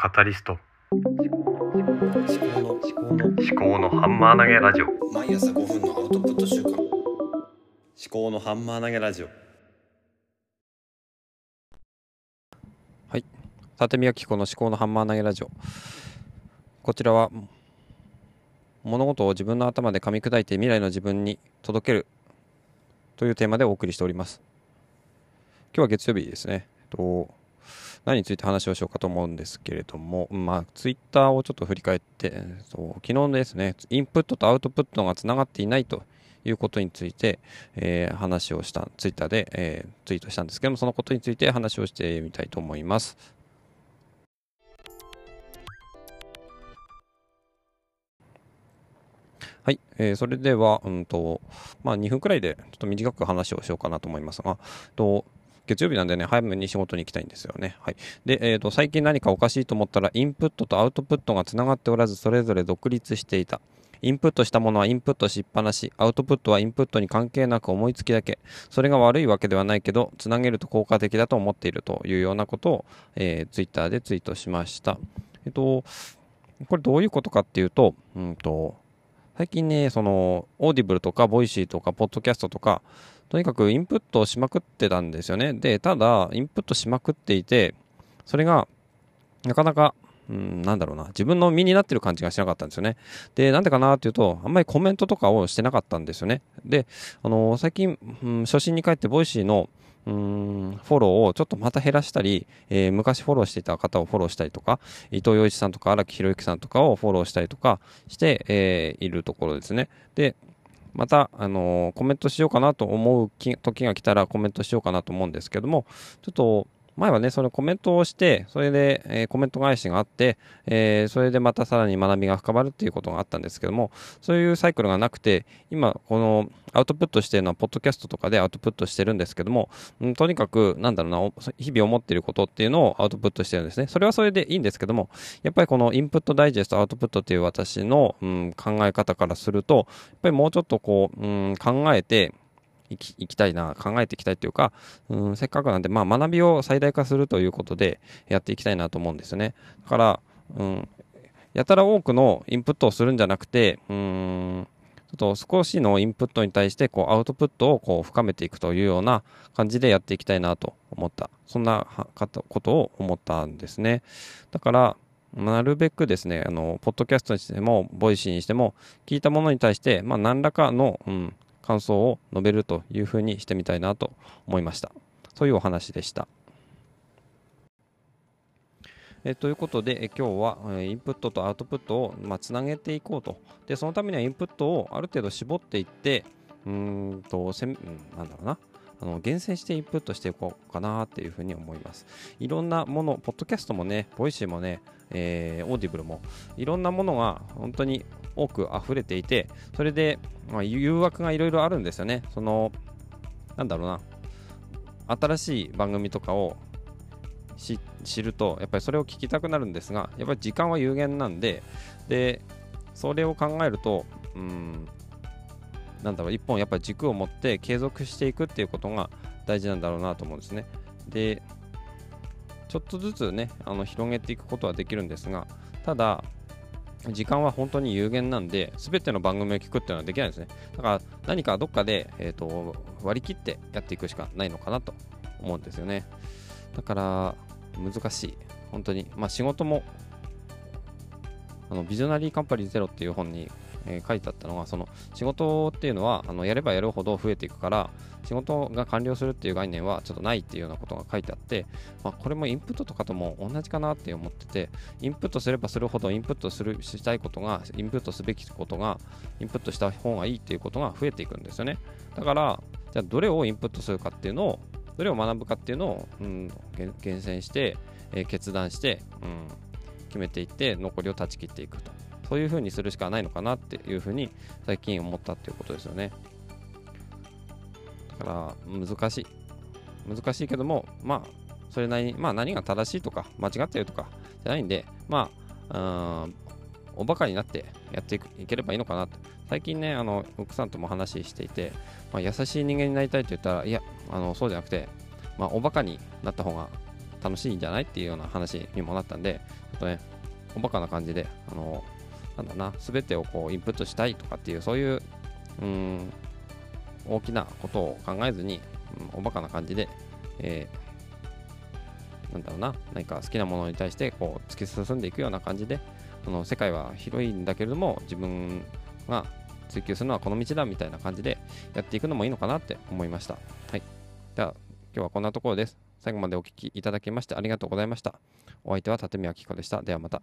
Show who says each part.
Speaker 1: カタリスト。
Speaker 2: 思考の思考の
Speaker 1: 思考のハンマー投げラジオ。
Speaker 2: 毎朝5分のアウトプット週間思
Speaker 3: 考のハンマー投げラジオ。はい。立宮紀子の思考のハンマー投げラジオ。こちらは物事を自分の頭で噛み砕いて未来の自分に届ける。というテーマでお送りしております。今日は月曜日ですね。と何について話をしようかと思うんですけれども、まあ、ツイッターをちょっと振り返って、そう昨日ですね、インプットとアウトプットがつながっていないということについて、えー、話をした、ツイッターで、えー、ツイートしたんですけども、そのことについて話をしてみたいと思います。はい、えー、それでは、うんとまあ、2分くらいでちょっと短く話をしようかなと思いますが、と月曜日なんでね、早めに仕事に行きたいんですよね。はい。で、えっ、ー、と、最近何かおかしいと思ったら、インプットとアウトプットがつながっておらず、それぞれ独立していた。インプットしたものはインプットしっぱなし、アウトプットはインプットに関係なく思いつきだけ。それが悪いわけではないけど、つなげると効果的だと思っているというようなことを、えー、ツイッターでツイートしました。えっと、これどういうことかっていうと、うんと、最近ね、その、オーディブルとか、ボイシーとか、ポッドキャストとか、とにかくインプットしまくってたんですよね。で、ただ、インプットしまくっていて、それが、なかなか、うん、なんだろうな、自分の身になってる感じがしなかったんですよね。で、なんでかなっていうと、あんまりコメントとかをしてなかったんですよね。で、あのー、最近、うん、初心に帰って、ボイシーの、うんフォローをちょっとまた減らしたり、えー、昔フォローしていた方をフォローしたりとか、伊藤洋一さんとか荒木宏之さんとかをフォローしたりとかして、えー、いるところですね。で、また、あの、コメントしようかなと思う時が来たらコメントしようかなと思うんですけども、ちょっと、前はね、そのコメントをして、それで、え、コメント返しがあって、え、それでまたさらに学びが深まるっていうことがあったんですけども、そういうサイクルがなくて、今、このアウトプットしてるのは、ポッドキャストとかでアウトプットしてるんですけども、うん、とにかく、なんだろうな、日々思ってることっていうのをアウトプットしてるんですね。それはそれでいいんですけども、やっぱりこのインプットダイジェスト、アウトプットっていう私の、うん、考え方からすると、やっぱりもうちょっとこう、うん、考えて、いきいきたいな、考えていきたいというか、うん、せっかくなんで、まあ、学びを最大化するということでやっていきたいなと思うんですよね。だから、うん、やたら多くのインプットをするんじゃなくて、うん、ちょっと少しのインプットに対してこうアウトプットをこう深めていくというような感じでやっていきたいなと思った。そんなことを思ったんですね。だから、なるべくですね、あの、ポッドキャストにしても、ボイシーにしても、聞いたものに対して、まあ、何らかの、うん、感想を述べるというふうにしてみたいなと思いました。そういうお話でした。えということで、え今日は、えインプットとアウトプットを、まあ、つなげていこうと。で、そのためにはインプットをある程度絞っていって、うんと、せん、なんだろうな。あの厳選してインプットしていこうかなっていうふうに思います。いろんなもの、ポッドキャストもね、ボイシーもね、えー、オーディブルも、いろんなものが本当に多く溢れていて、それで、まあ、誘惑がいろいろあるんですよね。その、なんだろうな、新しい番組とかを知ると、やっぱりそれを聞きたくなるんですが、やっぱり時間は有限なんで、で、それを考えると、うん、なんだろう、一本やっぱり軸を持って継続していくっていうことが大事なんだろうなと思うんですね。で、ちょっとずつね、あの広げていくことはできるんですが、ただ、時間は本当に有限なんで、すべての番組を聞くっていうのはできないんですね。だから何かどっかで、えーと、割り切ってやっていくしかないのかなと思うんですよね。だから難しい。本当に。まあ仕事も、あのビジョナリーカンパニーゼロっていう本にえ、書いてあったのがその仕事っていうのはあのやればやるほど増えていくから仕事が完了するっていう概念はちょっとないっていうようなことが書いてあって、まあ、これもインプットとかとも同じかなって思っててインプットすればするほどインプットするしたいことがインプットすべきことがインプットした方がいいっていうことが増えていくんですよね。だからじゃあどれをインプットするかっていうのをどれを学ぶかっていうのを、うん、厳選して、えー、決断して、うん、決めていって残りを断ち切っていくと。そういうふうにするしかないのかなっていうふうに最近思ったっていうことですよね。だから難しい。難しいけども、まあ、それなりに、まあ何が正しいとか間違ってるとかじゃないんで、まあ、うんおバカになってやっていければいいのかなと。最近ね、あの、奥さんとも話していて、まあ、優しい人間になりたいって言ったら、いや、あのそうじゃなくて、まあ、おバカになった方が楽しいんじゃないっていうような話にもなったんで、ちょっとね、おバカな感じで、あの、なんだな、すべてをこうインプットしたいとかっていう、そういう、うん、大きなことを考えずに、うん、おバカな感じで、えーなんだろうな、何か好きなものに対してこう突き進んでいくような感じで、その世界は広いんだけれども、自分が追求するのはこの道だみたいな感じでやっていくのもいいのかなって思いました。はい。では、今日はこんなところです。最後までお聞きいただきましてありがとうございました。お相手は立見明子でした。ではまた。